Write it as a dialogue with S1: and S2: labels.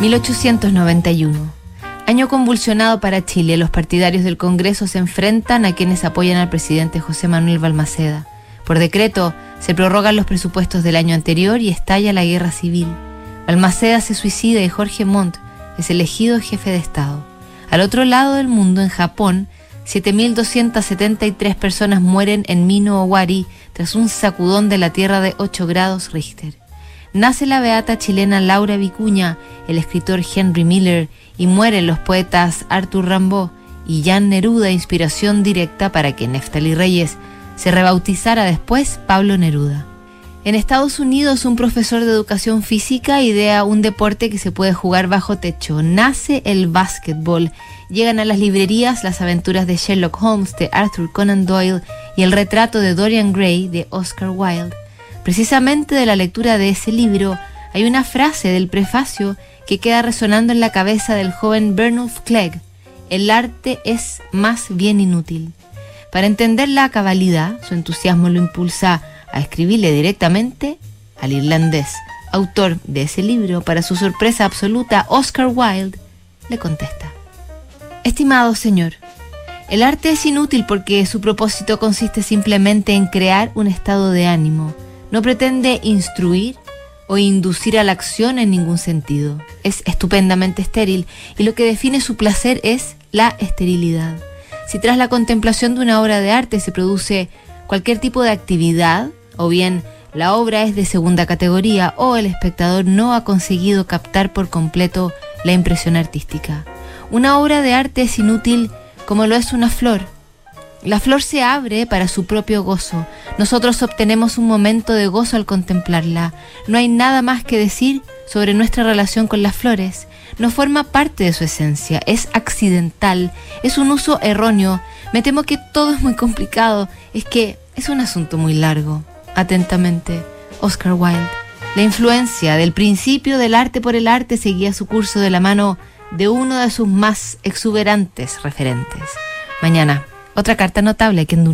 S1: 1891. Año convulsionado para Chile. Los partidarios del Congreso se enfrentan a quienes apoyan al presidente José Manuel Balmaceda. Por decreto, se prorrogan los presupuestos del año anterior y estalla la guerra civil. Balmaceda se suicida y Jorge Montt es elegido jefe de Estado. Al otro lado del mundo, en Japón, 7.273 personas mueren en Mino Owari tras un sacudón de la Tierra de 8 grados Richter nace la beata chilena Laura Vicuña, el escritor Henry Miller y mueren los poetas Arthur Rimbaud y Jan Neruda, inspiración directa para que Neftali Reyes se rebautizara después Pablo Neruda. En Estados Unidos, un profesor de educación física idea un deporte que se puede jugar bajo techo. Nace el básquetbol. Llegan a las librerías las aventuras de Sherlock Holmes de Arthur Conan Doyle y el retrato de Dorian Gray de Oscar Wilde. Precisamente de la lectura de ese libro hay una frase del prefacio que queda resonando en la cabeza del joven Bernulf Clegg. El arte es más bien inútil. Para entender la cabalidad, su entusiasmo lo impulsa a escribirle directamente al irlandés, autor de ese libro. Para su sorpresa absoluta, Oscar Wilde le contesta. Estimado señor, el arte es inútil porque su propósito consiste simplemente en crear un estado de ánimo no pretende instruir o inducir a la acción en ningún sentido. Es estupendamente estéril y lo que define su placer es la esterilidad. Si tras la contemplación de una obra de arte se produce cualquier tipo de actividad, o bien la obra es de segunda categoría o el espectador no ha conseguido captar por completo la impresión artística. Una obra de arte es inútil como lo es una flor, la flor se abre para su propio gozo. Nosotros obtenemos un momento de gozo al contemplarla. No hay nada más que decir sobre nuestra relación con las flores. No forma parte de su esencia, es accidental, es un uso erróneo. Me temo que todo es muy complicado, es que es un asunto muy largo. Atentamente, Oscar Wilde. La influencia del principio del arte por el arte seguía su curso de la mano de uno de sus más exuberantes referentes. Mañana otra carta notable que